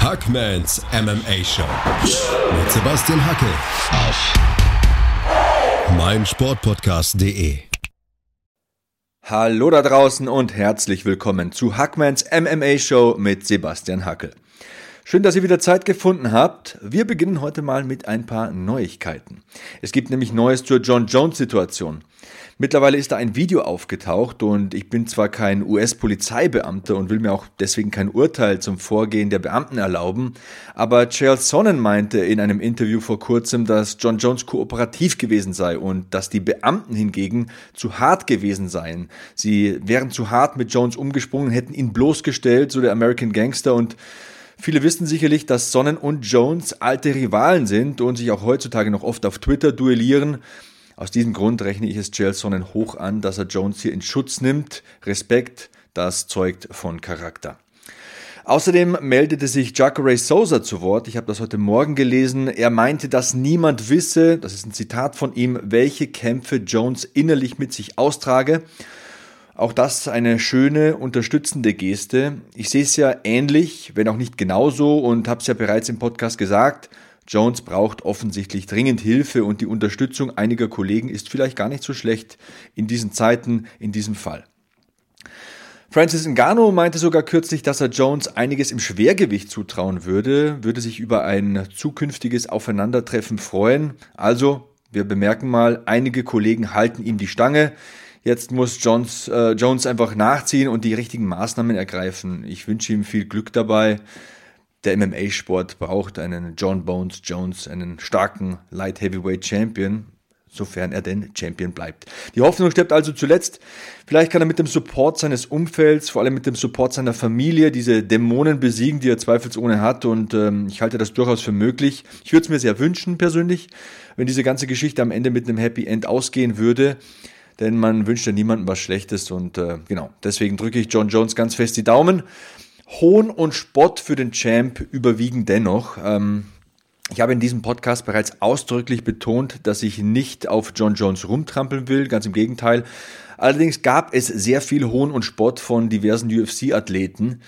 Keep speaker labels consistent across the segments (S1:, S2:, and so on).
S1: Hackmans MMA Show mit Sebastian Hacke auf meinsportpodcast.de.
S2: Hallo da draußen und herzlich willkommen zu Hackmans MMA Show mit Sebastian Hackel. Schön, dass ihr wieder Zeit gefunden habt. Wir beginnen heute mal mit ein paar Neuigkeiten. Es gibt nämlich Neues zur John Jones Situation. Mittlerweile ist da ein Video aufgetaucht und ich bin zwar kein US-Polizeibeamter und will mir auch deswegen kein Urteil zum Vorgehen der Beamten erlauben, aber Charles Sonnen meinte in einem Interview vor kurzem, dass John Jones kooperativ gewesen sei und dass die Beamten hingegen zu hart gewesen seien. Sie wären zu hart mit Jones umgesprungen, hätten ihn bloßgestellt, so der American Gangster und Viele wissen sicherlich, dass Sonnen und Jones alte Rivalen sind und sich auch heutzutage noch oft auf Twitter duellieren. Aus diesem Grund rechne ich es Chael Sonnen hoch an, dass er Jones hier in Schutz nimmt. Respekt, das zeugt von Charakter. Außerdem meldete sich Jacare Souza zu Wort. Ich habe das heute Morgen gelesen. Er meinte, dass niemand wisse, das ist ein Zitat von ihm, welche Kämpfe Jones innerlich mit sich austrage. Auch das eine schöne, unterstützende Geste. Ich sehe es ja ähnlich, wenn auch nicht genauso und habe es ja bereits im Podcast gesagt. Jones braucht offensichtlich dringend Hilfe und die Unterstützung einiger Kollegen ist vielleicht gar nicht so schlecht in diesen Zeiten, in diesem Fall. Francis Ngannou meinte sogar kürzlich, dass er Jones einiges im Schwergewicht zutrauen würde, würde sich über ein zukünftiges Aufeinandertreffen freuen. Also, wir bemerken mal, einige Kollegen halten ihm die Stange. Jetzt muss Jones, äh, Jones einfach nachziehen und die richtigen Maßnahmen ergreifen. Ich wünsche ihm viel Glück dabei. Der MMA-Sport braucht einen John Bones Jones, einen starken Light Heavyweight Champion, sofern er denn Champion bleibt. Die Hoffnung stirbt also zuletzt. Vielleicht kann er mit dem Support seines Umfelds, vor allem mit dem Support seiner Familie, diese Dämonen besiegen, die er zweifelsohne hat. Und ähm, ich halte das durchaus für möglich. Ich würde es mir sehr wünschen persönlich, wenn diese ganze Geschichte am Ende mit einem Happy End ausgehen würde denn man wünscht ja niemandem was Schlechtes und äh, genau, deswegen drücke ich John Jones ganz fest die Daumen. Hohn und Spott für den Champ überwiegen dennoch. Ähm, ich habe in diesem Podcast bereits ausdrücklich betont, dass ich nicht auf John Jones rumtrampeln will, ganz im Gegenteil. Allerdings gab es sehr viel Hohn und Spott von diversen UFC-Athleten.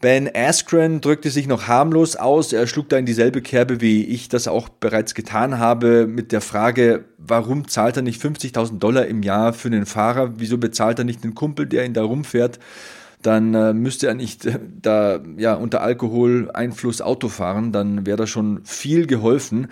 S2: Ben Askren drückte sich noch harmlos aus. Er schlug da in dieselbe Kerbe, wie ich das auch bereits getan habe, mit der Frage, warum zahlt er nicht 50.000 Dollar im Jahr für einen Fahrer? Wieso bezahlt er nicht einen Kumpel, der ihn da rumfährt? Dann äh, müsste er nicht äh, da ja unter Alkoholeinfluss Auto fahren, dann wäre da schon viel geholfen.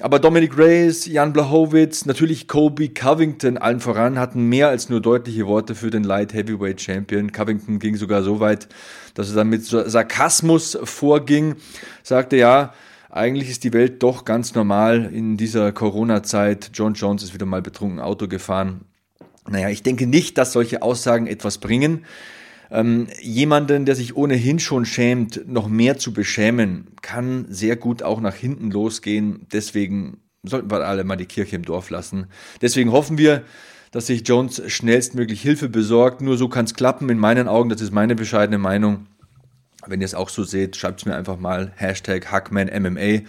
S2: Aber Dominic Reyes, Jan Blachowitz, natürlich Kobe Covington allen voran hatten mehr als nur deutliche Worte für den Light Heavyweight Champion. Covington ging sogar so weit, dass er dann mit Sarkasmus vorging, sagte ja, eigentlich ist die Welt doch ganz normal in dieser Corona-Zeit. John Jones ist wieder mal betrunken Auto gefahren. Naja, ich denke nicht, dass solche Aussagen etwas bringen. Ähm, jemanden, der sich ohnehin schon schämt, noch mehr zu beschämen, kann sehr gut auch nach hinten losgehen. Deswegen sollten wir alle mal die Kirche im Dorf lassen. Deswegen hoffen wir, dass sich Jones schnellstmöglich Hilfe besorgt. Nur so kann es klappen, in meinen Augen. Das ist meine bescheidene Meinung. Wenn ihr es auch so seht, schreibt es mir einfach mal. Hashtag HackmanMMA.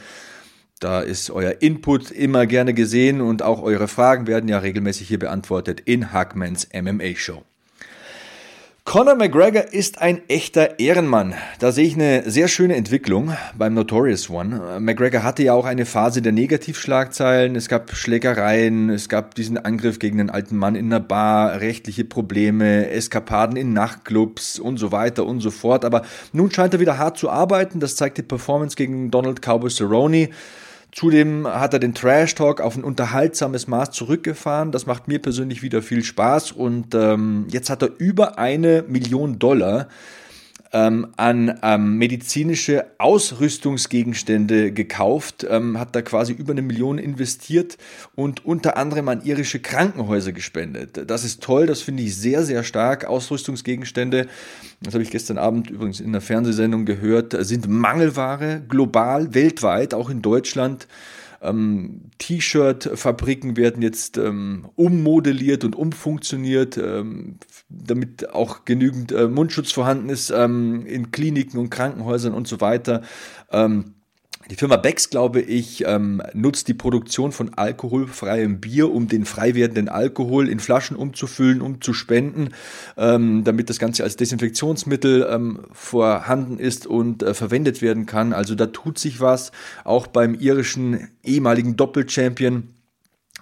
S2: Da ist euer Input immer gerne gesehen und auch eure Fragen werden ja regelmäßig hier beantwortet in Hackmans MMA Show. Conor McGregor ist ein echter Ehrenmann. Da sehe ich eine sehr schöne Entwicklung beim Notorious One. McGregor hatte ja auch eine Phase der Negativschlagzeilen. Es gab Schlägereien, es gab diesen Angriff gegen einen alten Mann in einer Bar, rechtliche Probleme, Eskapaden in Nachtclubs und so weiter und so fort. Aber nun scheint er wieder hart zu arbeiten. Das zeigt die Performance gegen Donald Cowboy Cerrone. Zudem hat er den Trash Talk auf ein unterhaltsames Maß zurückgefahren. Das macht mir persönlich wieder viel Spaß. Und ähm, jetzt hat er über eine Million Dollar ähm, an ähm, medizinische Ausrüstungsgegenstände gekauft, ähm, hat da quasi über eine Million investiert und unter anderem an irische Krankenhäuser gespendet. Das ist toll, das finde ich sehr, sehr stark. Ausrüstungsgegenstände, das habe ich gestern Abend übrigens in der Fernsehsendung gehört, sind Mangelware global, weltweit, auch in Deutschland. Ähm, T-Shirt-Fabriken werden jetzt ähm, ummodelliert und umfunktioniert, ähm, damit auch genügend äh, Mundschutz vorhanden ist ähm, in Kliniken und Krankenhäusern und so weiter. Ähm, Die Firma Becks, glaube ich, ähm, nutzt die Produktion von alkoholfreiem Bier, um den frei werdenden Alkohol in Flaschen umzufüllen, um zu spenden, ähm, damit das Ganze als Desinfektionsmittel ähm, vorhanden ist und äh, verwendet werden kann. Also da tut sich was. Auch beim irischen ehemaligen Doppelchampion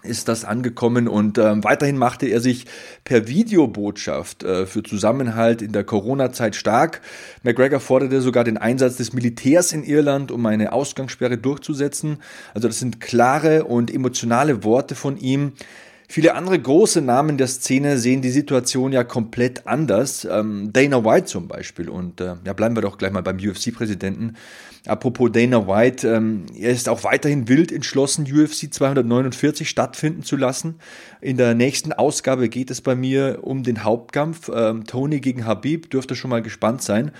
S2: ist das angekommen und äh, weiterhin machte er sich per Videobotschaft äh, für Zusammenhalt in der Corona-Zeit stark. McGregor forderte sogar den Einsatz des Militärs in Irland, um eine Ausgangssperre durchzusetzen. Also das sind klare und emotionale Worte von ihm. Viele andere große Namen der Szene sehen die Situation ja komplett anders. Ähm, Dana White zum Beispiel. Und äh, ja, bleiben wir doch gleich mal beim UFC-Präsidenten. Apropos Dana White, ähm, er ist auch weiterhin wild entschlossen, UFC 249 stattfinden zu lassen. In der nächsten Ausgabe geht es bei mir um den Hauptkampf. Ähm, Tony gegen Habib, dürfte schon mal gespannt sein.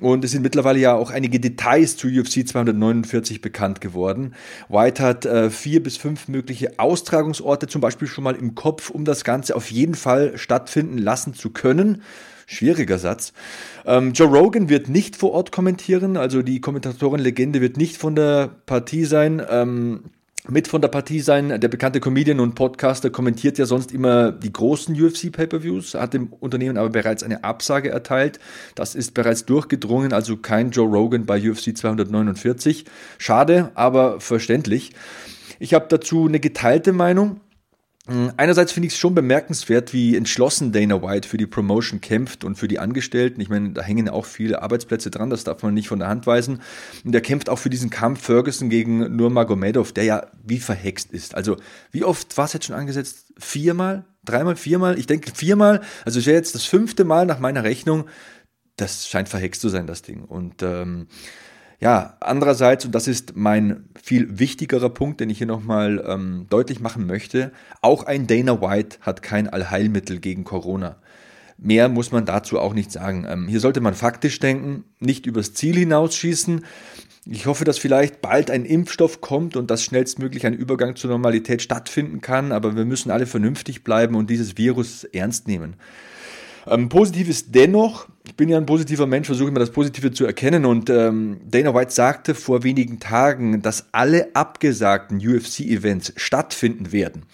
S2: Und es sind mittlerweile ja auch einige Details zu UFC 249 bekannt geworden. White hat äh, vier bis fünf mögliche Austragungsorte zum Beispiel schon mal im Kopf, um das Ganze auf jeden Fall stattfinden lassen zu können. Schwieriger Satz. Ähm, Joe Rogan wird nicht vor Ort kommentieren, also die Kommentatorin-Legende wird nicht von der Partie sein. Ähm, mit von der Partie sein. Der bekannte Comedian und Podcaster kommentiert ja sonst immer die großen UFC-Pay-Per-Views, hat dem Unternehmen aber bereits eine Absage erteilt. Das ist bereits durchgedrungen, also kein Joe Rogan bei UFC 249. Schade, aber verständlich. Ich habe dazu eine geteilte Meinung. Hm, einerseits finde ich es schon bemerkenswert, wie entschlossen Dana White für die Promotion kämpft und für die Angestellten. Ich meine, da hängen auch viele Arbeitsplätze dran, das darf man nicht von der Hand weisen. Und er kämpft auch für diesen Kampf Ferguson gegen Nurmagomedov, der ja wie verhext ist. Also, wie oft war es jetzt schon angesetzt? Viermal? Dreimal? Viermal? Ich denke viermal. Also, es wäre jetzt das fünfte Mal nach meiner Rechnung. Das scheint verhext zu sein, das Ding. Und ähm, ja, andererseits, und das ist mein viel wichtigerer Punkt, den ich hier nochmal ähm, deutlich machen möchte, auch ein Dana White hat kein Allheilmittel gegen Corona. Mehr muss man dazu auch nicht sagen. Ähm, hier sollte man faktisch denken, nicht übers Ziel hinausschießen. Ich hoffe, dass vielleicht bald ein Impfstoff kommt und dass schnellstmöglich ein Übergang zur Normalität stattfinden kann, aber wir müssen alle vernünftig bleiben und dieses Virus ernst nehmen. Ähm, positiv ist dennoch, ich bin ja ein positiver Mensch, versuche immer das Positive zu erkennen und ähm, Dana White sagte vor wenigen Tagen, dass alle abgesagten UFC-Events stattfinden werden.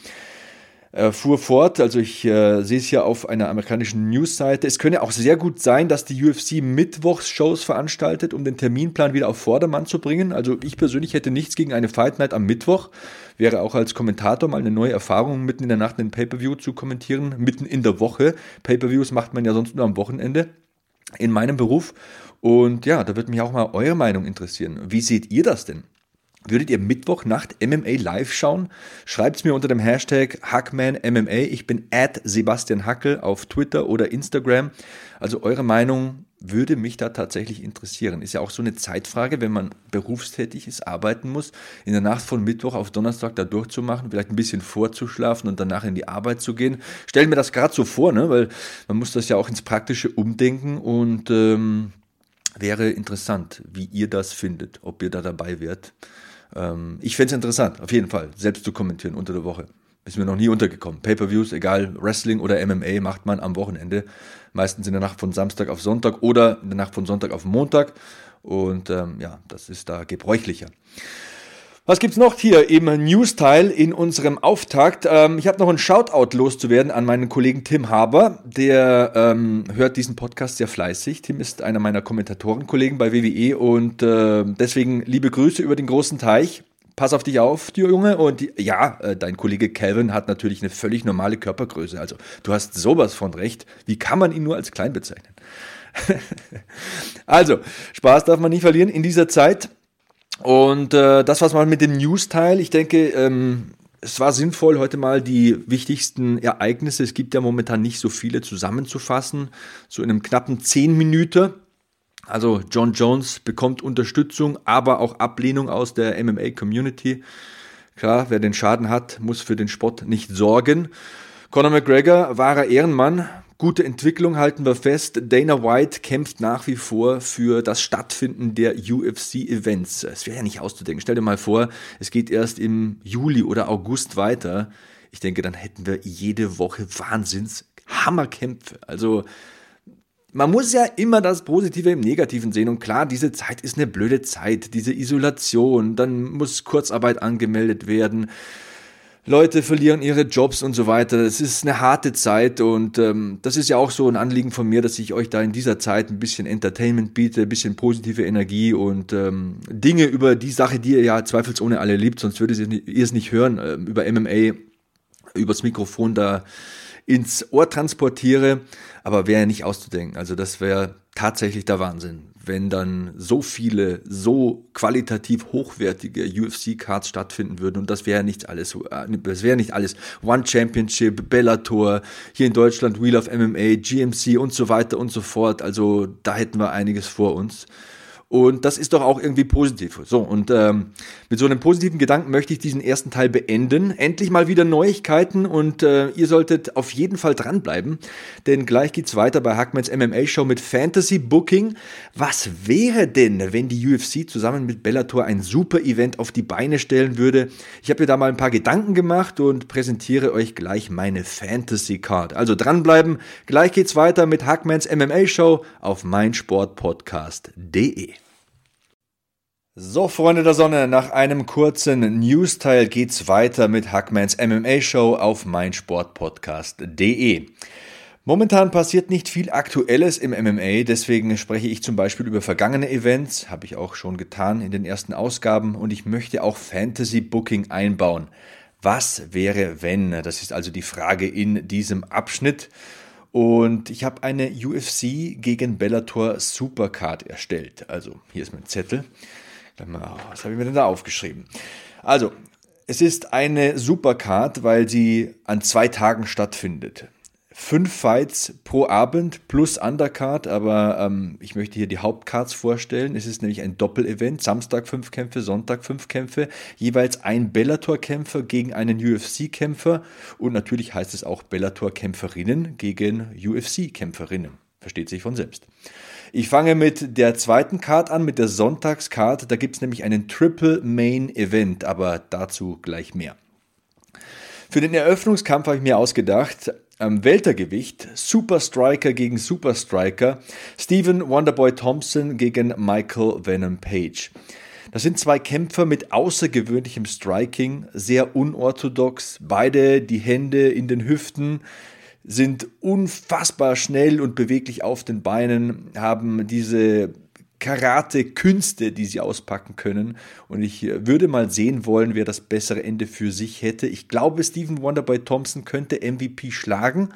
S2: Er fuhr fort, also ich äh, sehe es hier auf einer amerikanischen Newsseite. Es könne auch sehr gut sein, dass die UFC Mittwochs-Shows veranstaltet, um den Terminplan wieder auf Vordermann zu bringen. Also ich persönlich hätte nichts gegen eine Fight Night am Mittwoch. Wäre auch als Kommentator mal eine neue Erfahrung, mitten in der Nacht einen Pay-Per-View zu kommentieren, mitten in der Woche. Pay-Per-Views macht man ja sonst nur am Wochenende in meinem Beruf. Und ja, da würde mich auch mal eure Meinung interessieren. Wie seht ihr das denn? Würdet ihr Mittwochnacht MMA live schauen? Schreibt es mir unter dem Hashtag HackmanMMA. Ich bin at Sebastian Hackel auf Twitter oder Instagram. Also eure Meinung würde mich da tatsächlich interessieren. Ist ja auch so eine Zeitfrage, wenn man berufstätig ist, arbeiten muss, in der Nacht von Mittwoch auf Donnerstag da durchzumachen, vielleicht ein bisschen vorzuschlafen und danach in die Arbeit zu gehen. Stellen mir das gerade so vor, ne? weil man muss das ja auch ins Praktische umdenken und ähm, wäre interessant, wie ihr das findet, ob ihr da dabei wärt. Ähm, ich fände es interessant, auf jeden Fall, selbst zu kommentieren unter der Woche. Ist mir noch nie untergekommen. Pay-per-Views, egal, Wrestling oder MMA, macht man am Wochenende. Meistens in der Nacht von Samstag auf Sonntag oder in der Nacht von Sonntag auf Montag. Und ähm, ja, das ist da gebräuchlicher. Was gibt's noch hier im News-Teil in unserem Auftakt? Ähm, ich habe noch einen Shoutout loszuwerden an meinen Kollegen Tim Haber. Der ähm, hört diesen Podcast sehr fleißig. Tim ist einer meiner Kommentatorenkollegen bei WWE und äh, deswegen liebe Grüße über den großen Teich. Pass auf dich auf, du Junge. Und ja, äh, dein Kollege Calvin hat natürlich eine völlig normale Körpergröße. Also du hast sowas von recht. Wie kann man ihn nur als klein bezeichnen? also, Spaß darf man nicht verlieren in dieser Zeit. Und äh, das war's mal mit dem News-Teil. Ich denke, ähm, es war sinnvoll, heute mal die wichtigsten Ereignisse, es gibt ja momentan nicht so viele, zusammenzufassen. So in einem knappen 10 Minuten. Also John Jones bekommt Unterstützung, aber auch Ablehnung aus der MMA-Community. Klar, wer den Schaden hat, muss für den Sport nicht sorgen. Conor McGregor, wahrer Ehrenmann, Gute Entwicklung halten wir fest. Dana White kämpft nach wie vor für das Stattfinden der UFC-Events. Es wäre ja nicht auszudenken. Stell dir mal vor, es geht erst im Juli oder August weiter. Ich denke, dann hätten wir jede Woche Wahnsinns Hammerkämpfe. Also man muss ja immer das Positive im Negativen sehen. Und klar, diese Zeit ist eine blöde Zeit, diese Isolation, dann muss Kurzarbeit angemeldet werden. Leute verlieren ihre Jobs und so weiter. Es ist eine harte Zeit und ähm, das ist ja auch so ein Anliegen von mir, dass ich euch da in dieser Zeit ein bisschen Entertainment biete, ein bisschen positive Energie und ähm, Dinge über die Sache, die ihr ja zweifelsohne alle liebt, sonst würdet ihr es nicht hören, äh, über MMA, übers Mikrofon da ins Ohr transportiere, aber wäre ja nicht auszudenken. Also das wäre tatsächlich der Wahnsinn, wenn dann so viele, so qualitativ hochwertige UFC-Cards stattfinden würden. Und das wäre nicht alles, äh, das wäre nicht alles One Championship, Bellator, hier in Deutschland Wheel of MMA, GMC und so weiter und so fort. Also da hätten wir einiges vor uns. Und das ist doch auch irgendwie positiv. So, und ähm, mit so einem positiven Gedanken möchte ich diesen ersten Teil beenden. Endlich mal wieder Neuigkeiten und äh, ihr solltet auf jeden Fall dranbleiben, denn gleich geht's weiter bei Hackmans MMA Show mit Fantasy Booking. Was wäre denn, wenn die UFC zusammen mit Bellator ein super Event auf die Beine stellen würde? Ich habe mir da mal ein paar Gedanken gemacht und präsentiere euch gleich meine Fantasy Card. Also dranbleiben, gleich geht's weiter mit Hackmans MMA Show auf meinsportpodcast.de. So, Freunde der Sonne, nach einem kurzen News-Teil geht's weiter mit Hackmans MMA Show auf meinsportpodcast.de. Momentan passiert nicht viel Aktuelles im MMA, deswegen spreche ich zum Beispiel über vergangene Events, habe ich auch schon getan in den ersten Ausgaben und ich möchte auch Fantasy Booking einbauen. Was wäre, wenn? Das ist also die Frage in diesem Abschnitt. Und ich habe eine UFC gegen Bellator Supercard erstellt. Also hier ist mein Zettel. Was habe ich mir denn da aufgeschrieben? Also, es ist eine Supercard, weil sie an zwei Tagen stattfindet. Fünf Fights pro Abend plus Undercard, aber ähm, ich möchte hier die Hauptcards vorstellen. Es ist nämlich ein Doppelevent. Samstag fünf Kämpfe, Sonntag fünf Kämpfe. Jeweils ein Bellator-Kämpfer gegen einen UFC-Kämpfer. Und natürlich heißt es auch Bellator-Kämpferinnen gegen UFC-Kämpferinnen. Versteht sich von selbst. Ich fange mit der zweiten Card an, mit der Sonntagscard. Da gibt es nämlich einen Triple Main Event, aber dazu gleich mehr. Für den Eröffnungskampf habe ich mir ausgedacht, am Weltergewicht Super Striker gegen Super Striker, Stephen Wonderboy Thompson gegen Michael Venom Page. Das sind zwei Kämpfer mit außergewöhnlichem Striking, sehr unorthodox, beide die Hände in den Hüften, sind unfassbar schnell und beweglich auf den Beinen, haben diese Karate-Künste, die sie auspacken können. Und ich würde mal sehen wollen, wer das bessere Ende für sich hätte. Ich glaube, Stephen Wonderboy Thompson könnte MVP schlagen.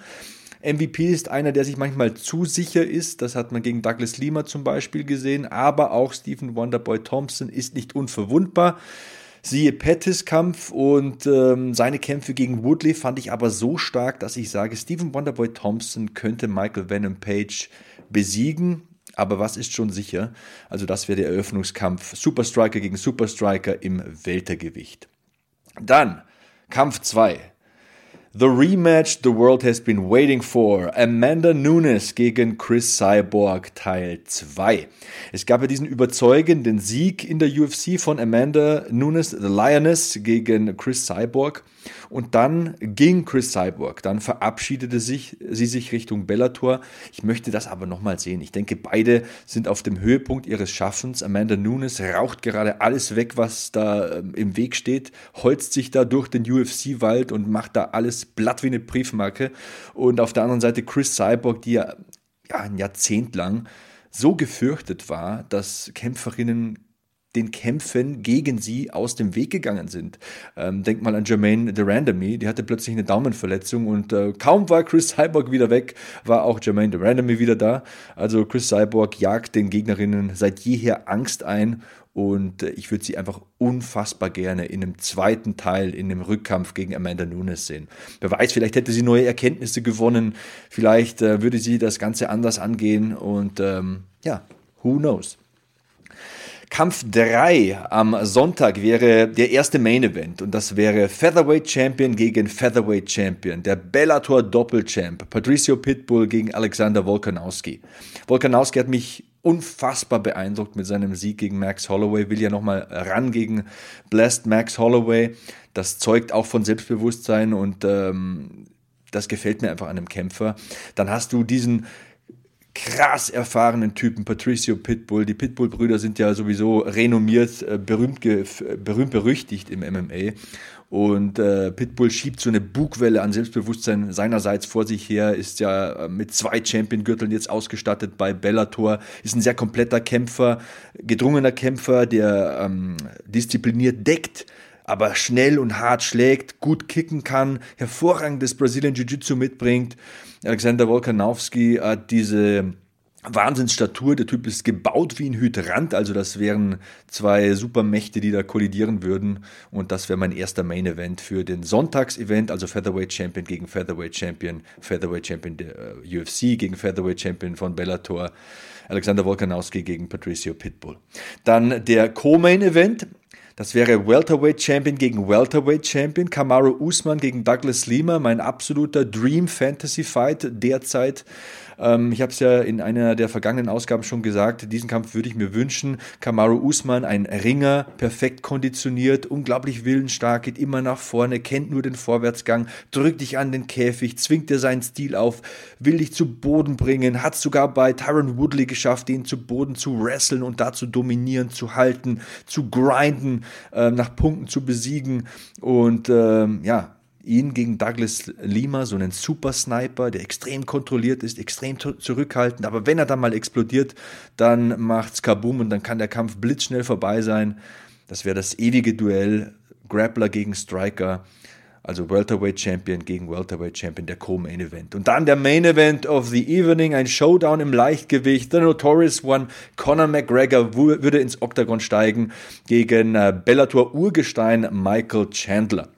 S2: MVP ist einer, der sich manchmal zu sicher ist. Das hat man gegen Douglas Lima zum Beispiel gesehen. Aber auch Stephen Wonderboy Thompson ist nicht unverwundbar. Siehe Pettis Kampf und ähm, seine Kämpfe gegen Woodley fand ich aber so stark, dass ich sage, Stephen Wonderboy Thompson könnte Michael Venom Page besiegen. Aber was ist schon sicher? Also das wäre der Eröffnungskampf Super Striker gegen Super Striker im Weltergewicht. Dann Kampf 2. The rematch the world has been waiting for. Amanda Nunes gegen Chris Cyborg Teil 2. Es gab ja diesen überzeugenden Sieg in der UFC von Amanda Nunes, The Lioness, gegen Chris Cyborg. Und dann ging Chris Cyborg, dann verabschiedete sich, sie sich Richtung Bellator. Ich möchte das aber nochmal sehen. Ich denke, beide sind auf dem Höhepunkt ihres Schaffens. Amanda Nunes raucht gerade alles weg, was da ähm, im Weg steht, holzt sich da durch den UFC-Wald und macht da alles blatt wie eine Briefmarke. Und auf der anderen Seite Chris Cyborg, die ja, ja ein Jahrzehnt lang so gefürchtet war, dass Kämpferinnen den Kämpfen gegen sie aus dem Weg gegangen sind. Ähm, denk mal an Jermaine Durandamy, die hatte plötzlich eine Daumenverletzung und äh, kaum war Chris Cyborg wieder weg, war auch Jermaine Durandamy wieder da. Also Chris Cyborg jagt den Gegnerinnen seit jeher Angst ein und äh, ich würde sie einfach unfassbar gerne in einem zweiten Teil, in dem Rückkampf gegen Amanda Nunes sehen. Wer weiß, vielleicht hätte sie neue Erkenntnisse gewonnen, vielleicht äh, würde sie das Ganze anders angehen und ähm, ja, who knows. Kampf 3 am Sonntag wäre der erste Main Event und das wäre Featherweight Champion gegen Featherweight Champion, der Bellator Doppelchamp, Patricio Pitbull gegen Alexander Volkanowski. Volkanowski hat mich unfassbar beeindruckt mit seinem Sieg gegen Max Holloway, will ja nochmal ran gegen Blessed Max Holloway. Das zeugt auch von Selbstbewusstsein und ähm, das gefällt mir einfach an einem Kämpfer. Dann hast du diesen krass erfahrenen Typen, Patricio Pitbull. Die Pitbull-Brüder sind ja sowieso renommiert, äh, berühmt, berühmt berüchtigt im MMA. Und äh, Pitbull schiebt so eine Bugwelle an Selbstbewusstsein seinerseits vor sich her, ist ja äh, mit zwei Champion-Gürteln jetzt ausgestattet bei Bellator, ist ein sehr kompletter Kämpfer, gedrungener Kämpfer, der ähm, diszipliniert deckt, aber schnell und hart schlägt, gut kicken kann, hervorragendes Brazilian Jiu-Jitsu mitbringt. Alexander Volkanowski hat diese Wahnsinnsstatur, der Typ ist gebaut wie ein Hydrant, also das wären zwei Supermächte, die da kollidieren würden. Und das wäre mein erster Main Event für den Sonntagsevent, also Featherweight Champion gegen Featherweight Champion, Featherweight Champion der uh, UFC gegen Featherweight Champion von Bellator, Alexander Volkanowski gegen Patricio Pitbull. Dann der Co-Main Event, das wäre Welterweight Champion gegen Welterweight Champion, Kamaru Usman gegen Douglas Lima, mein absoluter Dream Fantasy Fight derzeit. Ähm, ich habe es ja in einer der vergangenen Ausgaben schon gesagt, diesen Kampf würde ich mir wünschen. Kamaru Usman, ein Ringer, perfekt konditioniert, unglaublich willensstark, geht immer nach vorne, kennt nur den Vorwärtsgang, drückt dich an den Käfig, zwingt dir seinen Stil auf, will dich zu Boden bringen, hat sogar bei Tyron Woodley geschafft, den zu Boden zu wresteln und da zu dominieren, zu halten, zu grinden, äh, nach Punkten zu besiegen und ähm, ja, ihn gegen Douglas Lima, so einen Super Sniper, der extrem kontrolliert ist, extrem zurückhaltend, aber wenn er dann mal explodiert, dann macht's Kaboom und dann kann der Kampf blitzschnell vorbei sein. Das wäre das ewige Duell Grappler gegen Striker. Also Welterweight Champion gegen Welterweight Champion, der Co-Main Event. Und dann der Main Event of the Evening, ein Showdown im Leichtgewicht. The Notorious One, Conor McGregor würde ins Oktagon steigen gegen äh, Bellator Urgestein Michael Chandler.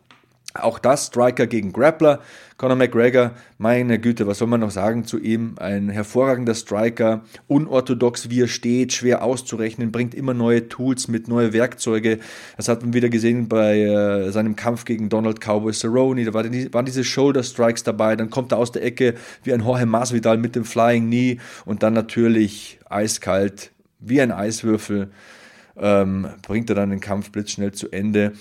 S2: Auch das Striker gegen Grappler. Conor McGregor, meine Güte, was soll man noch sagen zu ihm? Ein hervorragender Striker, unorthodox wie er steht, schwer auszurechnen, bringt immer neue Tools mit, neue Werkzeuge. Das hat man wieder gesehen bei äh, seinem Kampf gegen Donald Cowboy Cerrone. Da waren diese Shoulder Strikes dabei. Dann kommt er aus der Ecke wie ein Jorge Masvidal mit dem Flying Knee und dann natürlich eiskalt wie ein Eiswürfel. Ähm, bringt er dann den Kampf blitzschnell zu Ende.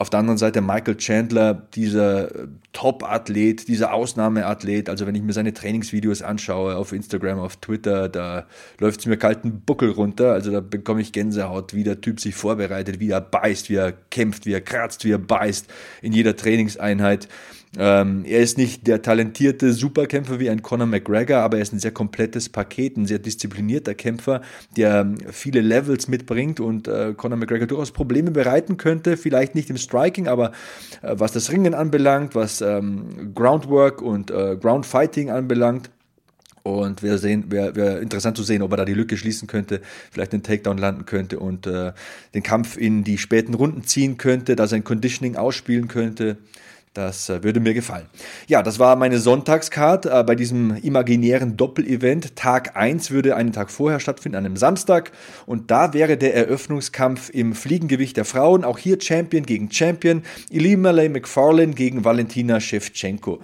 S2: Auf der anderen Seite Michael Chandler, dieser äh, Top-Athlet, dieser Ausnahmeathlet. Also wenn ich mir seine Trainingsvideos anschaue auf Instagram, auf Twitter, da läuft es mir kalten Buckel runter. Also da bekomme ich Gänsehaut, wie der Typ sich vorbereitet, wie er beißt, wie er kämpft, wie er kratzt, wie er beißt in jeder Trainingseinheit. Ähm, er ist nicht der talentierte Superkämpfer wie ein Conor McGregor, aber er ist ein sehr komplettes Paket, ein sehr disziplinierter Kämpfer, der viele Levels mitbringt und äh, Conor McGregor durchaus Probleme bereiten könnte, vielleicht nicht im Striking, aber äh, was das Ringen anbelangt, was ähm, Groundwork und äh, Groundfighting anbelangt, und wir sehen, wäre wär interessant zu sehen, ob er da die Lücke schließen könnte, vielleicht einen Takedown landen könnte und äh, den Kampf in die späten Runden ziehen könnte, da sein Conditioning ausspielen könnte. Das äh, würde mir gefallen. Ja, das war meine Sonntagskarte äh, bei diesem imaginären Doppelevent. Tag 1 würde einen Tag vorher stattfinden, an einem Samstag. Und da wäre der Eröffnungskampf im Fliegengewicht der Frauen. Auch hier Champion gegen Champion. Ilima McFarlane gegen Valentina Shevchenko.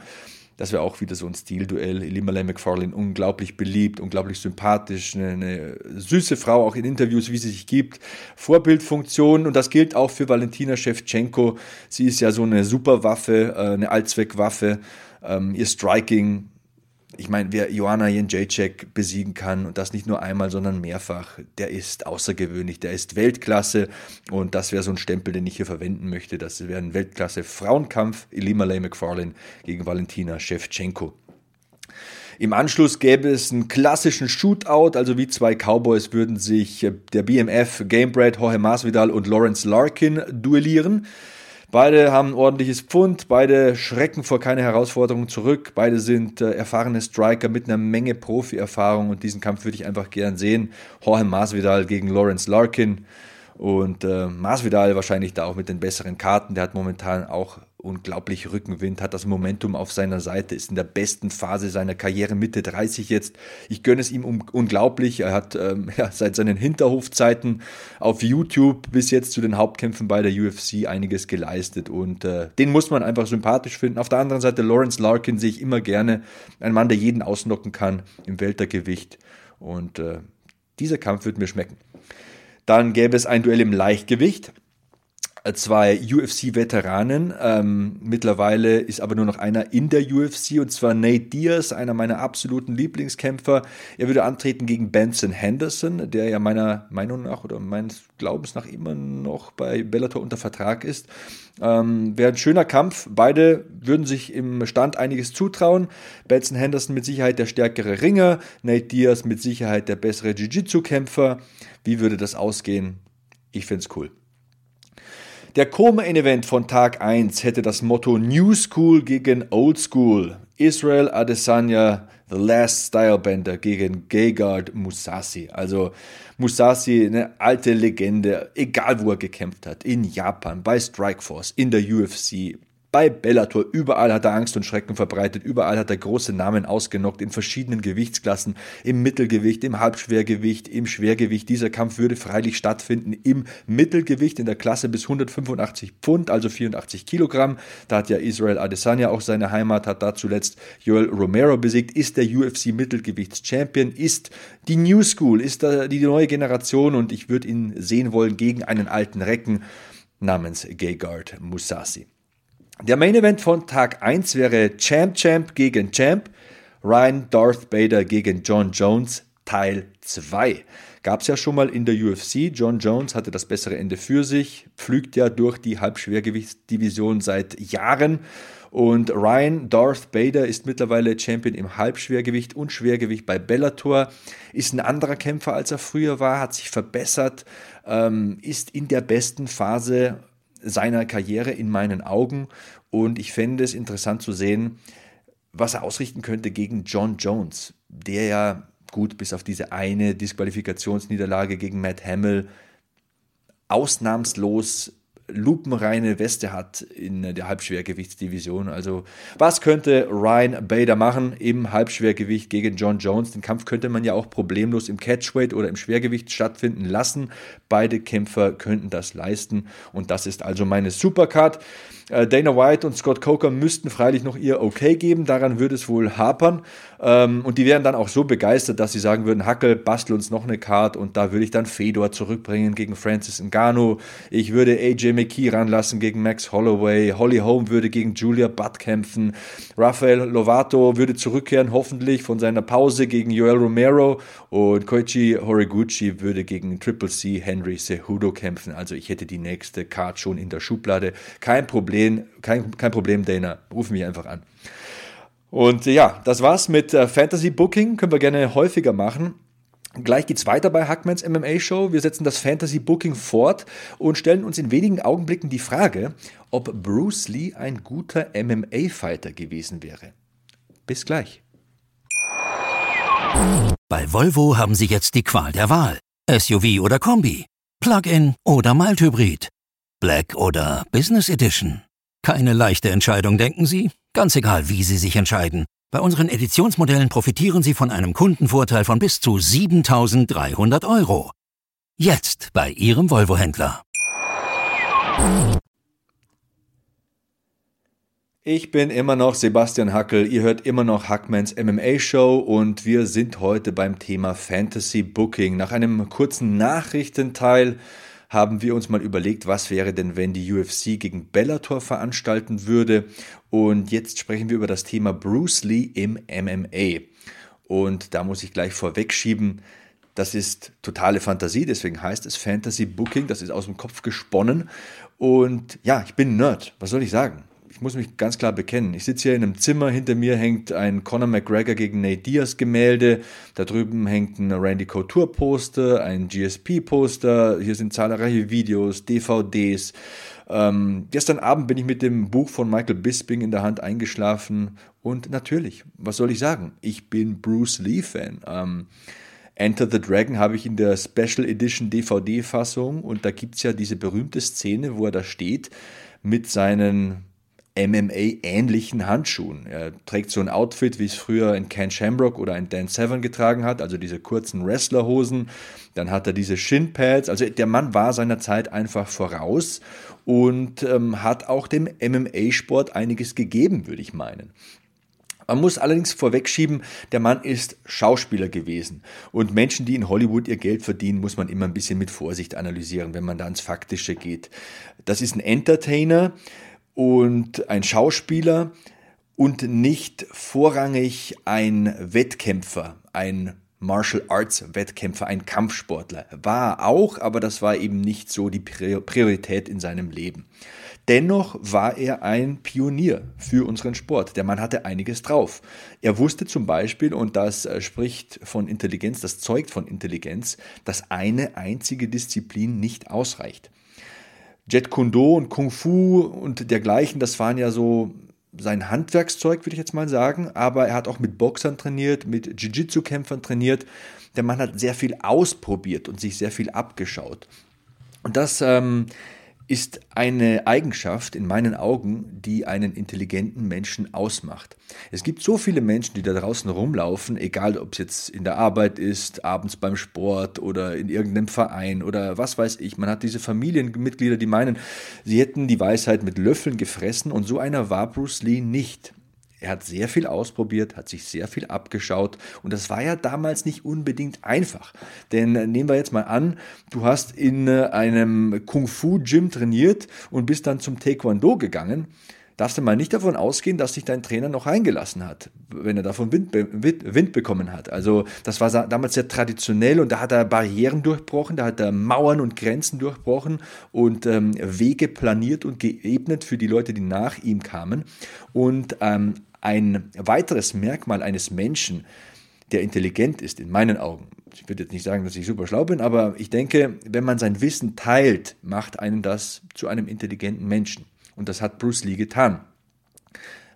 S2: Das wäre auch wieder so ein Stilduell. Elimelech McFarlane, unglaublich beliebt, unglaublich sympathisch, eine, eine, süße Frau, auch in Interviews, wie sie sich gibt. Vorbildfunktion und das gilt auch für Valentina Shevchenko. Sie ist ja so eine Superwaffe, äh, eine Allzweckwaffe. Ähm, ihr Striking ich meine, wer Joanna Jędrzejczyk besiegen kann und das nicht nur einmal, sondern mehrfach, der ist außergewöhnlich, der ist Weltklasse und das wäre so ein Stempel, den ich hier verwenden möchte. Das wäre ein Weltklasse-Frauenkampf, Elimelech McFarlane gegen Valentina Shevchenko. Im Anschluss gäbe es einen klassischen Shootout, also wie zwei Cowboys würden sich der BMF Gamebred, Jorge Masvidal und Lawrence Larkin duellieren. Beide haben ein ordentliches Pfund, beide schrecken vor keine Herausforderung zurück, beide sind äh, erfahrene Striker mit einer Menge Profi-Erfahrung und diesen Kampf würde ich einfach gern sehen. Jorge Masvidal gegen Lawrence Larkin und äh, Masvidal wahrscheinlich da auch mit den besseren Karten, der hat momentan auch unglaublich Rückenwind, hat das Momentum auf seiner Seite, ist in der besten Phase seiner Karriere, Mitte 30 jetzt. Ich gönne es ihm um, unglaublich. Er hat ähm, ja, seit seinen Hinterhofzeiten auf YouTube bis jetzt zu den Hauptkämpfen bei der UFC einiges geleistet und äh, den muss man einfach sympathisch finden. Auf der anderen Seite Lawrence Larkin sehe ich immer gerne, ein Mann, der jeden ausnocken kann im Weltergewicht und äh, dieser Kampf wird mir schmecken. Dann gäbe es ein Duell im Leichtgewicht. Zwei UFC-Veteranen. Ähm, mittlerweile ist aber nur noch einer in der UFC und zwar Nate Diaz, einer meiner absoluten Lieblingskämpfer. Er würde antreten gegen Benson Henderson, der ja meiner Meinung nach oder meines Glaubens nach immer noch bei Bellator unter Vertrag ist. Ähm, Wäre ein schöner Kampf. Beide würden sich im Stand einiges zutrauen. Benson Henderson mit Sicherheit der stärkere Ringer, Nate Diaz mit Sicherheit der bessere Jiu-Jitsu-Kämpfer. Wie würde das ausgehen? Ich finde es cool. Der Co-Main-Event von Tag 1 hätte das Motto New School gegen Old School. Israel Adesanya, The Last Stylebender gegen Gegard Musasi. Also Musasi, eine alte Legende, egal wo er gekämpft hat. In Japan, bei Strikeforce, in der UFC, bei Bellator, überall hat er Angst und Schrecken verbreitet, überall hat er große Namen ausgenockt, in verschiedenen Gewichtsklassen, im Mittelgewicht, im Halbschwergewicht, im Schwergewicht. Dieser Kampf würde freilich stattfinden im Mittelgewicht in der Klasse bis 185 Pfund, also 84 Kilogramm. Da hat ja Israel Adesanya auch seine Heimat, hat da zuletzt Joel Romero besiegt, ist der UFC Mittelgewichts-Champion, ist die New School, ist die neue Generation und ich würde ihn sehen wollen gegen einen alten Recken namens Gegard Musasi. Der Main Event von Tag 1 wäre Champ Champ gegen Champ, Ryan Darth Bader gegen John Jones, Teil 2. Gab es ja schon mal in der UFC. John Jones hatte das bessere Ende für sich, pflügt ja durch die Halbschwergewichtsdivision seit Jahren. Und Ryan Darth Bader ist mittlerweile Champion im Halbschwergewicht und Schwergewicht bei Bellator, ist ein anderer Kämpfer, als er früher war, hat sich verbessert, ähm, ist in der besten Phase seiner Karriere in meinen Augen. Und ich fände es interessant zu sehen, was er ausrichten könnte gegen John Jones, der ja gut bis auf diese eine Disqualifikationsniederlage gegen Matt Hamill ausnahmslos lupenreine Weste hat in der Halbschwergewichtsdivision. Also was könnte Ryan Bader machen im Halbschwergewicht gegen John Jones? Den Kampf könnte man ja auch problemlos im Catchweight oder im Schwergewicht stattfinden lassen. Beide Kämpfer könnten das leisten und das ist also meine Supercard. Äh, Dana White und Scott Coker müssten freilich noch ihr Okay geben, daran würde es wohl hapern. Ähm, und die wären dann auch so begeistert, dass sie sagen würden, Hackel, bastel uns noch eine Card und da würde ich dann Fedor zurückbringen gegen Francis Ngannou. Ich würde AJ McKee ranlassen gegen Max Holloway. Holly Holm würde gegen Julia Butt kämpfen. Rafael Lovato würde zurückkehren, hoffentlich von seiner Pause gegen Joel Romero. Und Koichi Horiguchi würde gegen Triple C Henry Cejudo kämpfen. Also ich hätte die nächste Card schon in der Schublade. Kein Problem, kein, kein Problem, Dana. Ruf mich einfach an. Und ja, das war's mit äh, Fantasy Booking. Können wir gerne häufiger machen. Gleich geht's weiter bei Hackmans MMA Show. Wir setzen das Fantasy Booking fort und stellen uns in wenigen Augenblicken die Frage, ob Bruce Lee ein guter MMA Fighter gewesen wäre. Bis gleich.
S3: Bei Volvo haben Sie jetzt die Qual der Wahl. SUV oder Kombi, Plug-in oder Mild-Hybrid, Black oder Business Edition. Keine leichte Entscheidung, denken Sie? Ganz egal, wie Sie sich entscheiden. Bei unseren Editionsmodellen profitieren Sie von einem Kundenvorteil von bis zu 7300 Euro. Jetzt bei Ihrem Volvo-Händler.
S2: Ich bin immer noch Sebastian Hackel, ihr hört immer noch Hackmans MMA Show und wir sind heute beim Thema Fantasy Booking. Nach einem kurzen Nachrichtenteil haben wir uns mal überlegt, was wäre denn, wenn die UFC gegen Bellator veranstalten würde. Und jetzt sprechen wir über das Thema Bruce Lee im MMA. Und da muss ich gleich vorwegschieben, das ist totale Fantasie, deswegen heißt es Fantasy Booking, das ist aus dem Kopf gesponnen. Und ja, ich bin Nerd, was soll ich sagen? Ich muss mich ganz klar bekennen. Ich sitze hier in einem Zimmer, hinter mir hängt ein Conor McGregor gegen Nate Diaz Gemälde, da drüben hängt ein Randy Couture Poster, ein GSP Poster, hier sind zahlreiche Videos, DVDs. Ähm, gestern Abend bin ich mit dem Buch von Michael Bisping in der Hand eingeschlafen und natürlich, was soll ich sagen? Ich bin Bruce Lee Fan. Ähm, Enter the Dragon habe ich in der Special Edition DVD-Fassung und da gibt es ja diese berühmte Szene, wo er da steht mit seinen MMA-ähnlichen Handschuhen. Er trägt so ein Outfit, wie es früher ein Ken Shamrock oder ein Dan Severn getragen hat, also diese kurzen Wrestlerhosen. Dann hat er diese Shinpads. Also der Mann war seiner Zeit einfach voraus und ähm, hat auch dem MMA-Sport einiges gegeben, würde ich meinen. Man muss allerdings vorwegschieben, der Mann ist Schauspieler gewesen. Und Menschen, die in Hollywood ihr Geld verdienen, muss man immer ein bisschen mit Vorsicht analysieren, wenn man da ins Faktische geht. Das ist ein Entertainer und ein Schauspieler und nicht vorrangig ein Wettkämpfer, ein Martial Arts Wettkämpfer, ein Kampfsportler. War auch, aber das war eben nicht so die Priorität in seinem Leben. Dennoch war er ein Pionier für unseren Sport. Der Mann hatte einiges drauf. Er wusste zum Beispiel, und das äh, spricht von Intelligenz, das zeugt von Intelligenz, dass eine einzige Disziplin nicht ausreicht. Jet Kundo und Kung Fu und dergleichen, das waren ja so sein Handwerkszeug, würde ich jetzt mal sagen. Aber er hat auch mit Boxern trainiert, mit Jiu-Jitsu-Kämpfern trainiert. Der Mann hat sehr viel ausprobiert und sich sehr viel abgeschaut. Und das ähm, ist eine Eigenschaft in meinen Augen, die einen intelligenten Menschen ausmacht. Es gibt so viele Menschen, die da draußen rumlaufen, egal ob es jetzt in der Arbeit ist, abends beim Sport oder in irgendeinem Verein oder was weiß ich. Man hat diese Familienmitglieder, die meinen, sie hätten die Weisheit mit Löffeln gefressen und so einer war Bruce Lee nicht. Er hat sehr viel ausprobiert, hat sich sehr viel abgeschaut und das war ja damals nicht unbedingt einfach. Denn äh, nehmen wir jetzt mal an, du hast in äh, einem Kung-Fu-Gym trainiert und bist dann zum Taekwondo gegangen darfst du mal nicht davon ausgehen, dass sich dein Trainer noch eingelassen hat, wenn er davon Wind, Wind, bekommen hat. Also das war damals sehr traditionell und da hat er Barrieren durchbrochen, da hat er Mauern und Grenzen durchbrochen und ähm, Wege planiert und geebnet für die Leute, die nach ihm kamen. Und ähm, ein weiteres Merkmal eines Menschen, der intelligent ist, in meinen Augen. Ich würde jetzt nicht sagen, dass ich super schlau bin, aber ich denke, wenn man sein Wissen teilt, macht einen das zu einem intelligenten Menschen. Und das hat Bruce Lee getan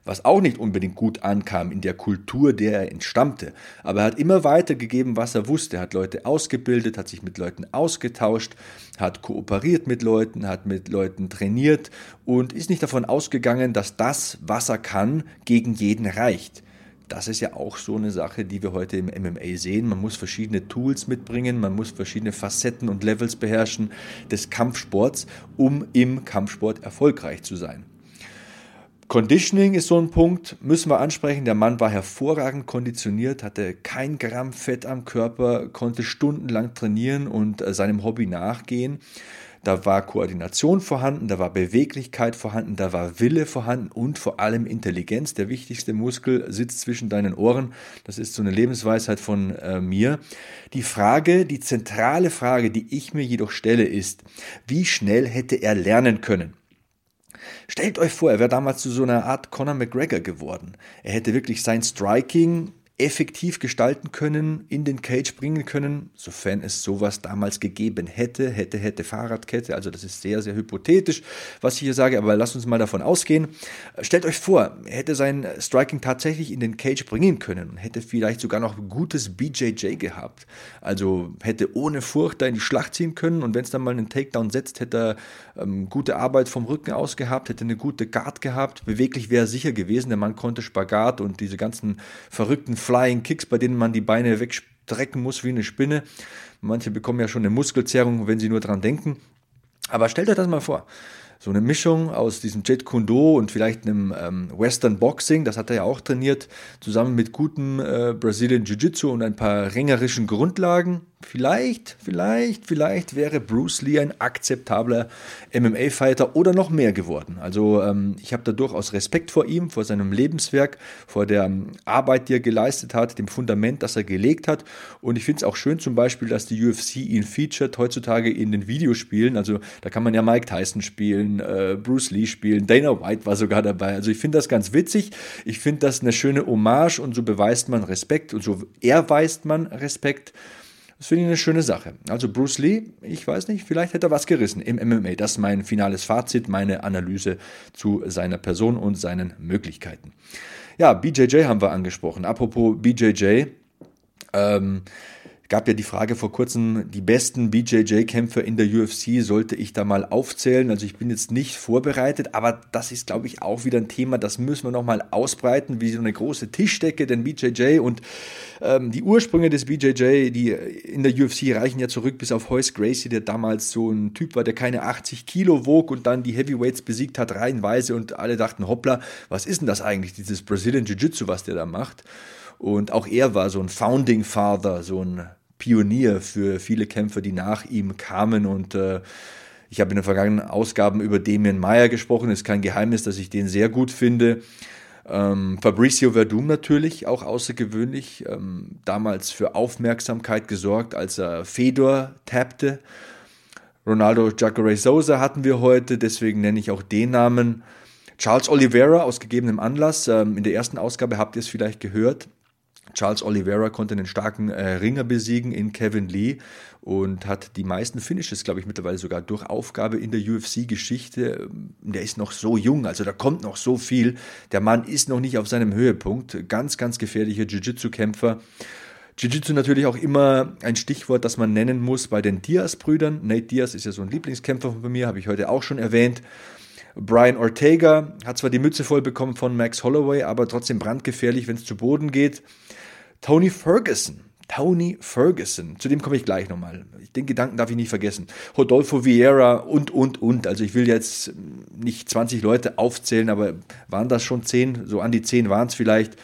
S2: was auch nicht unbedingt gut ankam in der Kultur, der er entstammte. Aber er hat immer weitergegeben, was er wusste. Er hat Leute ausgebildet, hat sich mit Leuten ausgetauscht, hat kooperiert mit Leuten, hat mit Leuten trainiert und ist nicht davon ausgegangen, dass das, was er kann, gegen jeden reicht. Das ist ja auch so eine Sache, die wir heute im MMA sehen. Man muss verschiedene Tools mitbringen, man muss verschiedene Facetten und Levels beherrschen des Kampfsports, um im Kampfsport erfolgreich zu sein. Conditioning ist so ein Punkt, müssen wir ansprechen. Der Mann war hervorragend konditioniert, hatte kein Gramm Fett am Körper, konnte stundenlang trainieren und äh, seinem Hobby nachgehen. Da war Koordination vorhanden, da war Beweglichkeit vorhanden, da war Wille vorhanden und vor allem Intelligenz. Der wichtigste Muskel sitzt zwischen deinen Ohren. Das ist so eine Lebensweisheit von äh, mir. Die Frage, die zentrale Frage, die ich mir jedoch stelle, ist, wie schnell hätte er lernen können? Stellt euch vor, er wäre damals zu so einer Art Conor McGregor geworden. Er hätte wirklich sein Striking effektiv gestalten können, in den Cage bringen können, sofern es sowas damals gegeben hätte, hätte, hätte Fahrradkette. Also das ist sehr, sehr hypothetisch, was ich hier sage, aber lasst uns mal davon ausgehen. Stellt euch vor, er hätte sein Striking tatsächlich in den Cage bringen können und hätte vielleicht sogar noch gutes BJJ gehabt. Also hätte ohne Furcht da in die Schlacht ziehen können und wenn es dann mal einen Takedown setzt, hätte er ähm, gute Arbeit vom Rücken aus gehabt, hätte eine gute Guard gehabt. Beweglich wäre er sicher gewesen, der Mann konnte Spagat und diese ganzen verrückten Flying Kicks, bei denen man die Beine wegstrecken muss wie eine Spinne. Manche bekommen ja schon eine Muskelzerrung, wenn sie nur dran denken. Aber stellt euch das mal vor so eine Mischung aus diesem Jet Kundo und vielleicht einem ähm, Western Boxing, das hat er ja auch trainiert, zusammen mit gutem äh, Brazilian Jiu-Jitsu und ein paar ringerischen Grundlagen. Vielleicht, vielleicht, vielleicht wäre Bruce Lee ein akzeptabler MMA-Fighter oder noch mehr geworden. Also ähm, ich habe da durchaus Respekt vor ihm, vor seinem Lebenswerk, vor der ähm, Arbeit, die er geleistet hat, dem Fundament, das er gelegt hat. Und ich finde es auch schön zum Beispiel, dass die UFC ihn featured heutzutage in den Videospielen. Also da kann man ja Mike Tyson spielen, äh, Bruce Lee spielen, Dana White war sogar dabei. Also ich finde das ganz witzig. Ich finde das eine schöne Hommage und so beweist man Respekt und so erweist man Respekt. Das finde ich eine schöne Sache. Also Bruce Lee, ich weiß nicht, vielleicht hätte er was gerissen im MMA. Das ist mein finales Fazit, meine Analyse zu seiner Person und seinen Möglichkeiten. Ja, BJJ haben wir angesprochen. Apropos BJJ, ähm, Gab ja die Frage vor kurzem, die besten BJJ-Kämpfer in der UFC sollte ich da mal aufzählen. Also ich bin jetzt nicht vorbereitet, aber das ist, glaube ich, auch wieder ein Thema, das müssen wir nochmal ausbreiten, wie so eine große Tischdecke, denn BJJ und ähm, die Ursprünge des BJJ, die in der UFC reichen ja zurück bis auf Hoyce Gracie, der damals so ein Typ war, der keine 80 Kilo wog und dann die Heavyweights besiegt hat, reihenweise und alle dachten, hoppla, was ist denn das eigentlich, dieses Brazilian Jiu-Jitsu, was der da macht? Und auch er war so ein Founding Father, so ein Pionier für viele Kämpfer, die nach ihm kamen und äh, ich habe in den vergangenen Ausgaben über Damien Meyer gesprochen. Es ist kein Geheimnis, dass ich den sehr gut finde. Ähm, Fabricio Verdum natürlich, auch außergewöhnlich. Ähm, damals für Aufmerksamkeit gesorgt, als er Fedor tappte. Ronaldo Jacare Souza hatten wir heute, deswegen nenne ich auch den Namen. Charles Oliveira aus gegebenem Anlass. Ähm, in der ersten Ausgabe habt ihr es vielleicht gehört. Charles Oliveira konnte einen starken äh, Ringer besiegen in Kevin Lee und hat die meisten Finishes, glaube ich, mittlerweile sogar durch Aufgabe in der UFC-Geschichte. Ähm, der ist noch so jung, also da kommt noch so viel. Der Mann ist noch nicht auf seinem Höhepunkt. Ganz, ganz gefährlicher Jiu-Jitsu-Kämpfer. Jiu-Jitsu natürlich auch immer ein Stichwort, das man nennen muss bei den Diaz-Brüdern. Nate Diaz ist ja so ein Lieblingskämpfer von mir, habe ich heute auch schon erwähnt. Brian Ortega hat zwar die Mütze voll bekommen von Max Holloway, aber trotzdem brandgefährlich, wenn es zu Boden geht. Tony Ferguson. Tony Ferguson, zu dem komme ich gleich nochmal. Den Gedanken darf ich nicht vergessen. Rodolfo Vieira und, und, und. Also ich will jetzt nicht 20 Leute aufzählen, aber waren das schon 10? So an die 10 waren es vielleicht.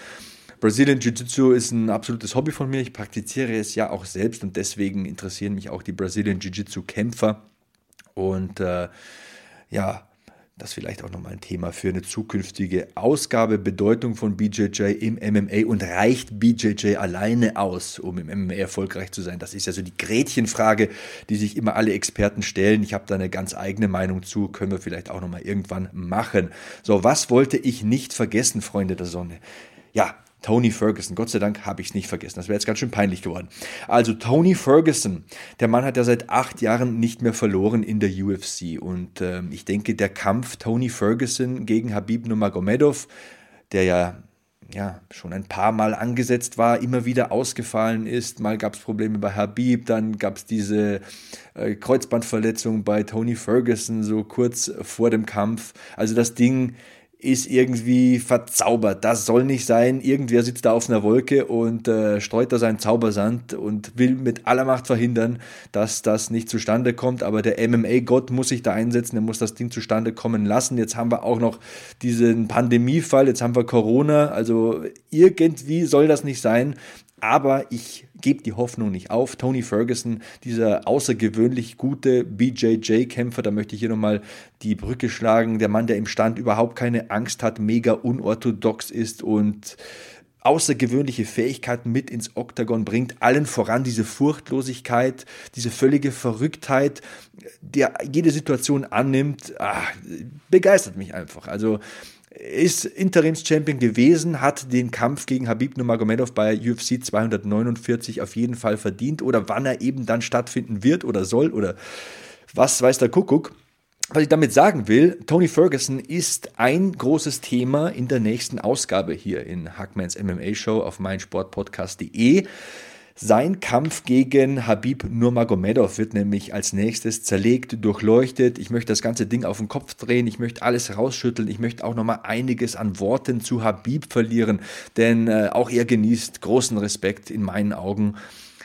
S2: Brazilian Jiu-Jitsu ist ein absolutes Hobby von mir. Ich praktiziere es ja auch selbst und deswegen interessieren mich auch die Brazilian Jiu-Jitsu-Kämpfer. Und äh, ja, das vielleicht auch nochmal ein Thema für eine zukünftige Ausgabe. Bedeutung von BJJ im MMA und reicht BJJ alleine aus, um im MMA erfolgreich zu sein? Das ist ja so die Gretchenfrage, die sich immer alle Experten stellen. Ich habe da eine ganz eigene Meinung zu, können wir vielleicht auch nochmal irgendwann machen. So, was wollte ich nicht vergessen, Freunde der Sonne? Ja, Tony Ferguson. Gott sei Dank habe ich es nicht vergessen. Das wäre jetzt ganz schön peinlich geworden. Also Tony Ferguson, der Mann hat ja seit acht Jahren nicht mehr verloren in der UFC. Und äh, ich denke, der Kampf Tony Ferguson gegen Habib Nurmagomedov, der ja ja, schon ein paar Mal angesetzt war, immer wieder ausgefallen ist. Mal gab es Probleme bei Habib, dann gab es diese äh, Kreuzbandverletzung bei Tony Ferguson so kurz vor dem Kampf. Also das Ding ist irgendwie verzaubert. Das soll nicht sein. Irgendwer sitzt da auf einer Wolke und äh, streut da seinen Zaubersand und will mit aller Macht verhindern, dass das nicht zustande kommt. Aber der MMA-Gott muss sich da einsetzen, er muss das Ding zustande kommen lassen. Jetzt haben wir auch noch diesen Pandemiefall, jetzt haben wir Corona. Also irgendwie soll das nicht sein. Aber ich gebe die Hoffnung nicht auf. Tony Ferguson, dieser außergewöhnlich gute BJJ-Kämpfer, da möchte ich hier nochmal die Brücke schlagen. Der Mann, der im Stand überhaupt keine Angst hat, mega unorthodox ist und außergewöhnliche Fähigkeiten mit ins Oktagon bringt, allen voran diese Furchtlosigkeit, diese völlige Verrücktheit, der jede Situation annimmt, ach, begeistert mich einfach. Also ist Interims-Champion gewesen, hat den Kampf gegen Habib Nurmagomedov bei UFC 249 auf jeden Fall verdient oder wann er eben dann stattfinden wird oder soll oder was weiß der Kuckuck. Was ich damit sagen will, Tony Ferguson ist ein großes Thema in der nächsten Ausgabe hier in Hackmans MMA Show auf meinsportpodcast.de. Sein Kampf gegen Habib Nurmagomedov wird nämlich als nächstes zerlegt, durchleuchtet. Ich möchte das ganze Ding auf den Kopf drehen, ich möchte alles rausschütteln, ich möchte auch nochmal einiges an Worten zu Habib verlieren, denn äh, auch er genießt großen Respekt in meinen Augen.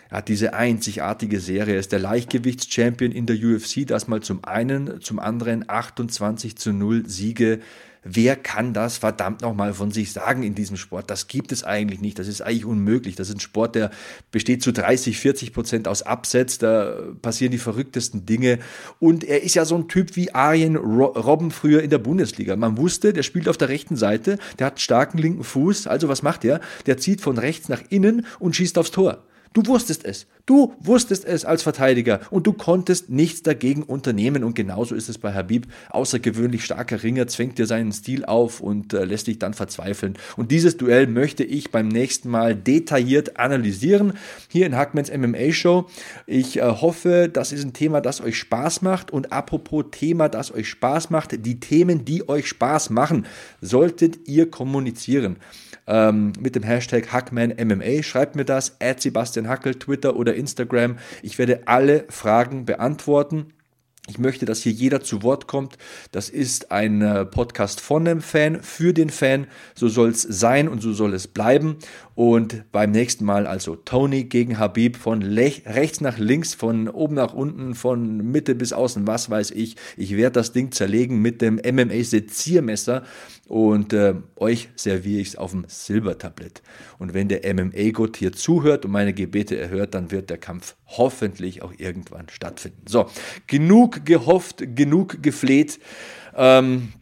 S2: Er hat diese einzigartige Serie, er ist der Leichtgewichtschampion in der UFC, das mal zum einen, zum anderen 28 zu 0 Siege Wer kann das verdammt nochmal von sich sagen in diesem Sport? Das gibt es eigentlich nicht. Das ist eigentlich unmöglich. Das ist ein Sport, der besteht zu 30, 40 Prozent aus Absatz. Da passieren die verrücktesten Dinge. Und er ist ja so ein Typ wie Arjen Robben früher in der Bundesliga. Man wusste, der spielt auf der rechten Seite, der hat starken linken Fuß. Also was macht er? Der zieht von rechts nach innen und schießt aufs Tor. Du wusstest es. Du wusstest es als Verteidiger und du konntest nichts dagegen unternehmen. Und genauso ist es bei Habib. Außergewöhnlich starker Ringer zwängt dir seinen Stil auf und äh, lässt dich dann verzweifeln. Und dieses Duell möchte ich beim nächsten Mal detailliert analysieren. Hier in Hackmans MMA Show. Ich äh, hoffe, das ist ein Thema, das euch Spaß macht. Und apropos Thema, das euch Spaß macht, die Themen, die euch Spaß machen, solltet ihr kommunizieren ähm, mit dem Hashtag HackmanMMA. Schreibt mir das, Sebastian Hackel, Twitter oder oder Instagram. Ich werde alle Fragen beantworten. Ich möchte, dass hier jeder zu Wort kommt. Das ist ein äh, Podcast von einem Fan, für den Fan. So soll es sein und so soll es bleiben. Und beim nächsten Mal also Tony gegen Habib von rechts nach links, von oben nach unten, von Mitte bis außen, was weiß ich. Ich werde das Ding zerlegen mit dem MMA-Seziermesser und äh, euch serviere ich es auf dem Silbertablett. Und wenn der MMA-Gott hier zuhört und meine Gebete erhört, dann wird der Kampf hoffentlich auch irgendwann stattfinden. So, genug gehofft, genug gefleht. Ähm,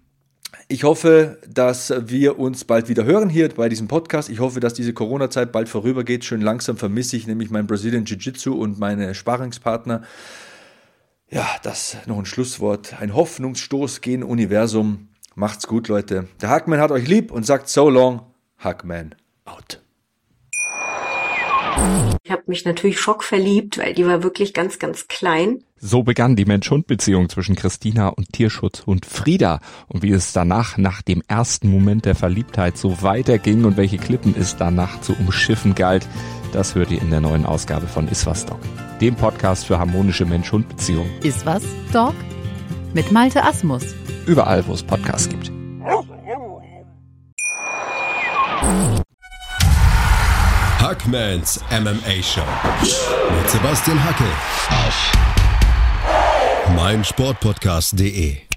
S2: ich hoffe, dass wir uns bald wieder hören hier bei diesem Podcast. Ich hoffe, dass diese Corona-Zeit bald vorübergeht. Schön langsam vermisse ich nämlich mein Brazilian Jiu-Jitsu und meine Sparingspartner. Ja, das noch ein Schlusswort. Ein Hoffnungsstoß gen Universum. Macht's gut, Leute. Der Hackman hat euch lieb und sagt so long. Hackman out.
S4: Ich habe mich natürlich schockverliebt, weil die war wirklich ganz, ganz klein.
S5: So begann die Mensch-Hund-Beziehung zwischen Christina und Tierschutzhund Frieda. Und wie es danach, nach dem ersten Moment der Verliebtheit, so weiterging und welche Klippen es danach zu umschiffen galt, das hört ihr in der neuen Ausgabe von Iswas Dog, dem Podcast für harmonische Mensch-Hund-Beziehungen.
S6: Iswas Dog mit Malte Asmus.
S5: Überall, wo es Podcasts gibt.
S1: Hackmans MMA Show mit Sebastian Hacke auf meinsportpodcast.de